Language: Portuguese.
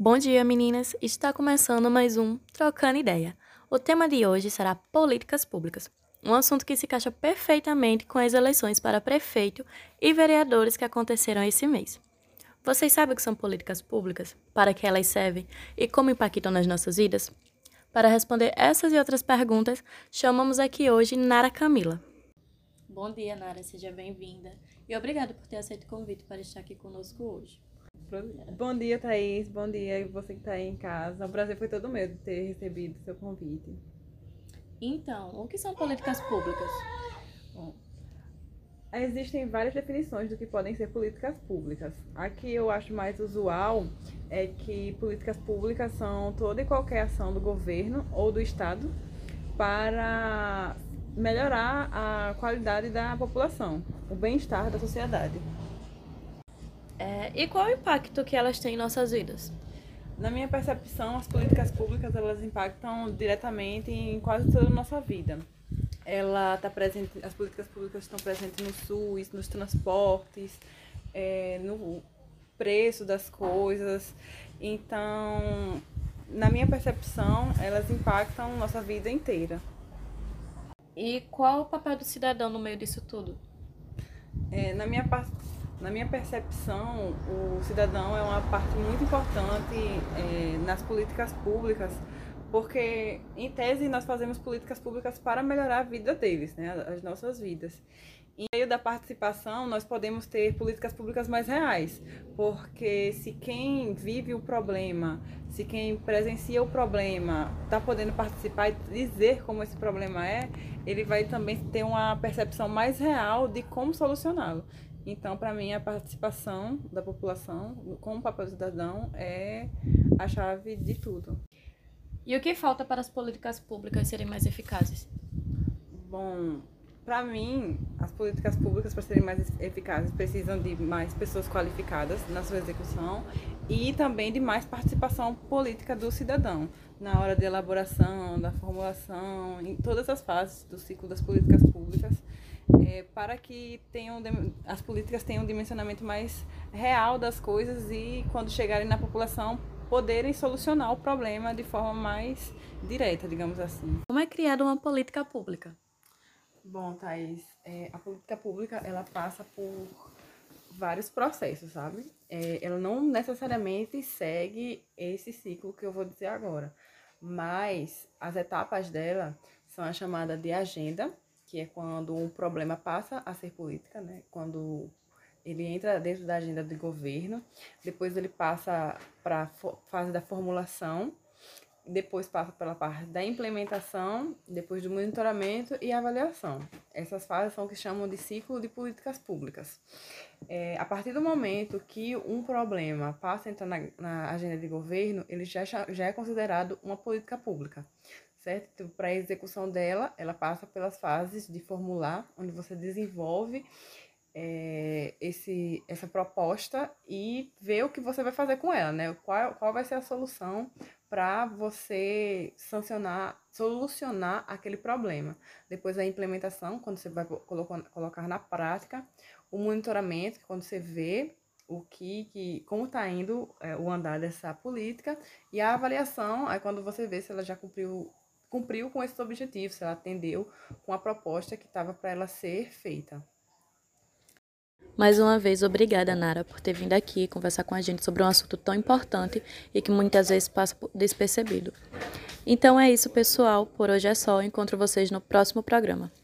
Bom dia, meninas! Está começando mais um Trocando Ideia. O tema de hoje será políticas públicas, um assunto que se encaixa perfeitamente com as eleições para prefeito e vereadores que aconteceram esse mês. Vocês sabem o que são políticas públicas? Para que elas servem e como impactam nas nossas vidas? Para responder essas e outras perguntas, chamamos aqui hoje Nara Camila. Bom dia, Nara, seja bem-vinda. E obrigada por ter aceito o convite para estar aqui conosco hoje. Bom dia, Thaís. Bom dia você que está aí em casa. O prazer foi todo meu de ter recebido seu convite. Então, o que são políticas públicas? Bom, existem várias definições do que podem ser políticas públicas. A que eu acho mais usual é que políticas públicas são toda e qualquer ação do governo ou do Estado para melhorar a qualidade da população, o bem-estar da sociedade. É, e qual é o impacto que elas têm em nossas vidas? Na minha percepção, as políticas públicas elas impactam diretamente em quase toda a nossa vida. Ela está presente, as políticas públicas estão presentes no SUS, nos transportes, é, no preço das coisas. Então, na minha percepção, elas impactam nossa vida inteira. E qual o papel do cidadão no meio disso tudo? É, na minha na minha percepção, o cidadão é uma parte muito importante é, nas políticas públicas, porque, em tese, nós fazemos políticas públicas para melhorar a vida deles, né, as nossas vidas. Em meio da participação, nós podemos ter políticas públicas mais reais, porque se quem vive o problema, se quem presencia o problema está podendo participar e dizer como esse problema é, ele vai também ter uma percepção mais real de como solucioná-lo. Então, para mim, a participação da população com o papel do cidadão é a chave de tudo. E o que falta para as políticas públicas serem mais eficazes? Bom, para mim, as políticas públicas, para serem mais eficazes, precisam de mais pessoas qualificadas na sua execução e também de mais participação política do cidadão na hora de elaboração, da formulação, em todas as fases do ciclo das políticas públicas é, para que tenham, as políticas tenham um dimensionamento mais real das coisas e, quando chegarem na população, poderem solucionar o problema de forma mais direta, digamos assim. Como é criada uma política pública? Bom, Thaís, é, a política pública ela passa por vários processos, sabe? É, ela não necessariamente segue esse ciclo que eu vou dizer agora, mas as etapas dela são a chamada de agenda, que é quando um problema passa a ser política, né? Quando ele entra dentro da agenda do governo, depois ele passa para a fase da formulação, depois passa pela parte da implementação, depois do monitoramento e avaliação. Essas fases são o que chamam de ciclo de políticas públicas. É, a partir do momento que um problema passa a entrar na, na agenda de governo, ele já, já é considerado uma política pública certo? Então, para a execução dela, ela passa pelas fases de formular, onde você desenvolve é, esse, essa proposta e vê o que você vai fazer com ela, né? Qual, qual vai ser a solução para você sancionar, solucionar aquele problema. Depois a implementação, quando você vai colocar, na prática, o monitoramento, quando você vê o que, que como está indo é, o andar dessa política, e a avaliação, aí quando você vê se ela já cumpriu cumpriu com esses objetivos, se ela atendeu com a proposta que estava para ela ser feita. Mais uma vez, obrigada, Nara, por ter vindo aqui conversar com a gente sobre um assunto tão importante e que muitas vezes passa despercebido. Então é isso, pessoal. Por hoje é só. Encontro vocês no próximo programa.